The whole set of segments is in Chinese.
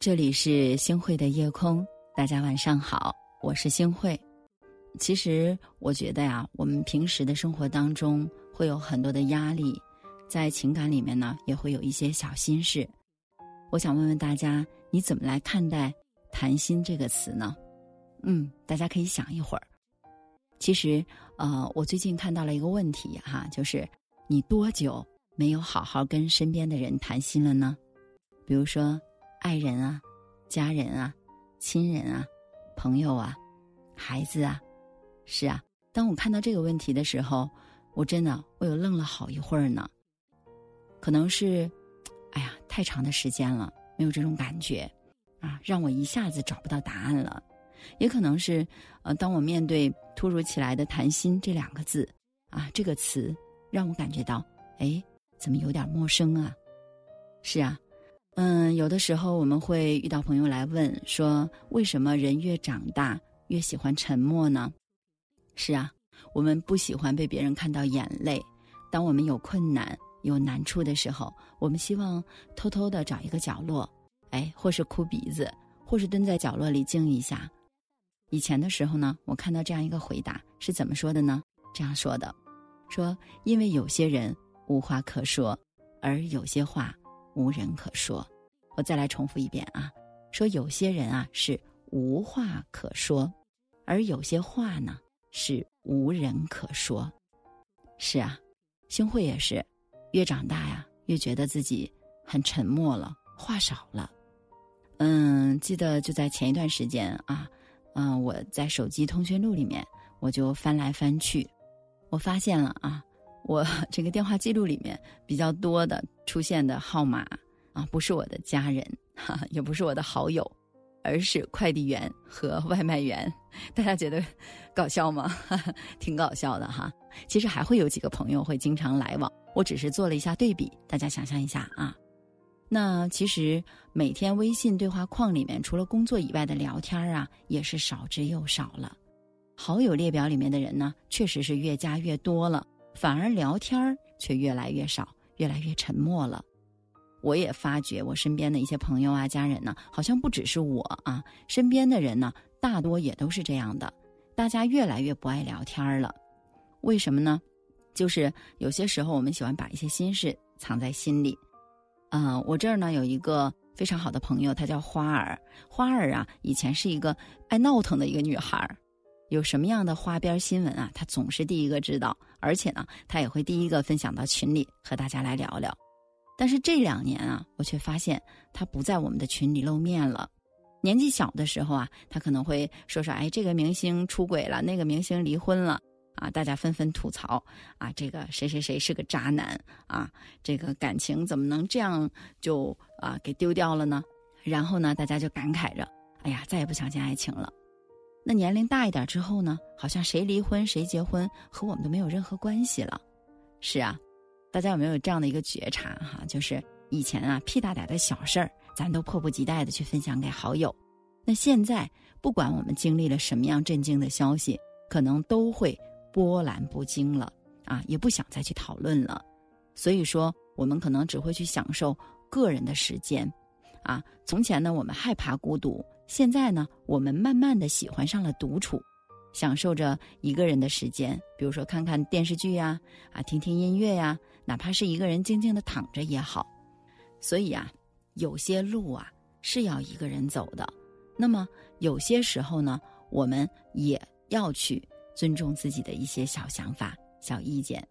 这里是星汇的夜空，大家晚上好，我是星汇。其实我觉得呀，我们平时的生活当中会有很多的压力，在情感里面呢，也会有一些小心事。我想问问大家，你怎么来看待“谈心”这个词呢？嗯，大家可以想一会儿。其实，呃，我最近看到了一个问题哈，就是你多久没有好好跟身边的人谈心了呢？比如说。爱人啊，家人啊，亲人啊，朋友啊，孩子啊，是啊。当我看到这个问题的时候，我真的我有愣了好一会儿呢。可能是，哎呀，太长的时间了，没有这种感觉，啊，让我一下子找不到答案了。也可能是，呃，当我面对突如其来的“谈心”这两个字，啊，这个词让我感觉到，哎，怎么有点陌生啊？是啊。嗯，有的时候我们会遇到朋友来问说：“为什么人越长大越喜欢沉默呢？”是啊，我们不喜欢被别人看到眼泪。当我们有困难、有难处的时候，我们希望偷偷的找一个角落，哎，或是哭鼻子，或是蹲在角落里静一下。以前的时候呢，我看到这样一个回答是怎么说的呢？这样说的：“说因为有些人无话可说，而有些话。”无人可说，我再来重复一遍啊，说有些人啊是无话可说，而有些话呢是无人可说。是啊，星慧也是，越长大呀越觉得自己很沉默了，话少了。嗯，记得就在前一段时间啊，嗯，我在手机通讯录里面，我就翻来翻去，我发现了啊。我 这个电话记录里面比较多的出现的号码啊，不是我的家人，哈，也不是我的好友，而是快递员和外卖员。大家觉得搞笑吗？挺搞笑的哈。其实还会有几个朋友会经常来往，我只是做了一下对比，大家想象一下啊。那其实每天微信对话框里面，除了工作以外的聊天啊，也是少之又少了。好友列表里面的人呢，确实是越加越多了。反而聊天儿却越来越少，越来越沉默了。我也发觉我身边的一些朋友啊、家人呢，好像不只是我啊，身边的人呢，大多也都是这样的。大家越来越不爱聊天儿了，为什么呢？就是有些时候我们喜欢把一些心事藏在心里。嗯，我这儿呢有一个非常好的朋友，她叫花儿。花儿啊，以前是一个爱闹腾的一个女孩儿。有什么样的花边新闻啊？他总是第一个知道，而且呢，他也会第一个分享到群里和大家来聊聊。但是这两年啊，我却发现他不在我们的群里露面了。年纪小的时候啊，他可能会说说：“哎，这个明星出轨了，那个明星离婚了啊！”大家纷纷吐槽啊，这个谁谁谁是个渣男啊，这个感情怎么能这样就啊给丢掉了呢？然后呢，大家就感慨着：“哎呀，再也不相信爱情了。”那年龄大一点之后呢，好像谁离婚谁结婚和我们都没有任何关系了。是啊，大家有没有这样的一个觉察哈？就是以前啊，屁大点的小事儿，咱都迫不及待的去分享给好友。那现在，不管我们经历了什么样震惊的消息，可能都会波澜不惊了啊，也不想再去讨论了。所以说，我们可能只会去享受个人的时间。啊，从前呢，我们害怕孤独。现在呢，我们慢慢的喜欢上了独处，享受着一个人的时间，比如说看看电视剧呀，啊，听听音乐呀，哪怕是一个人静静的躺着也好。所以啊，有些路啊是要一个人走的，那么有些时候呢，我们也要去尊重自己的一些小想法、小意见。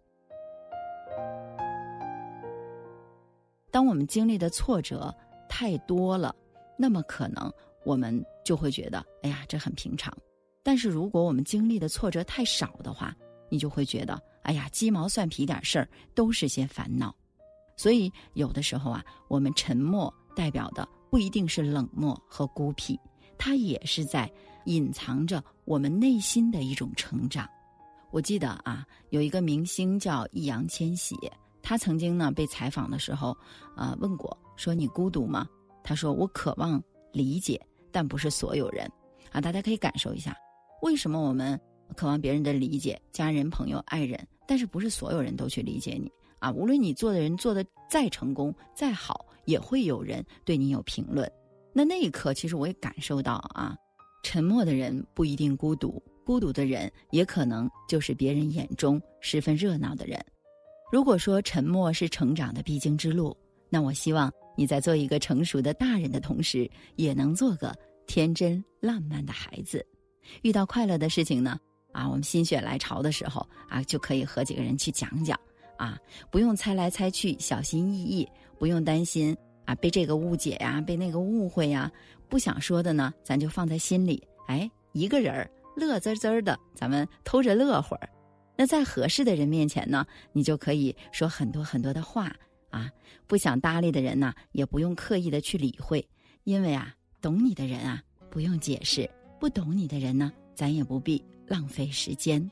当我们经历的挫折太多了，那么可能。我们就会觉得，哎呀，这很平常。但是如果我们经历的挫折太少的话，你就会觉得，哎呀，鸡毛蒜皮点事儿都是些烦恼。所以有的时候啊，我们沉默代表的不一定是冷漠和孤僻，它也是在隐藏着我们内心的一种成长。我记得啊，有一个明星叫易烊千玺，他曾经呢被采访的时候，呃，问过说你孤独吗？他说我渴望理解。但不是所有人，啊，大家可以感受一下，为什么我们渴望别人的理解，家人、朋友、爱人，但是不是所有人都去理解你啊？无论你做的人做的再成功、再好，也会有人对你有评论。那那一刻，其实我也感受到啊，沉默的人不一定孤独，孤独的人也可能就是别人眼中十分热闹的人。如果说沉默是成长的必经之路，那我希望你在做一个成熟的大人的同时，也能做个天真烂漫的孩子。遇到快乐的事情呢，啊，我们心血来潮的时候啊，就可以和几个人去讲讲，啊，不用猜来猜去，小心翼翼，不用担心啊被这个误解呀，被那个误会呀，不想说的呢，咱就放在心里，哎，一个人儿乐滋滋的，咱们偷着乐会儿。那在合适的人面前呢，你就可以说很多很多的话啊，不想搭理的人呢，也不用刻意的去理会，因为啊，懂你的人啊，不用解释。不懂你的人呢，咱也不必浪费时间。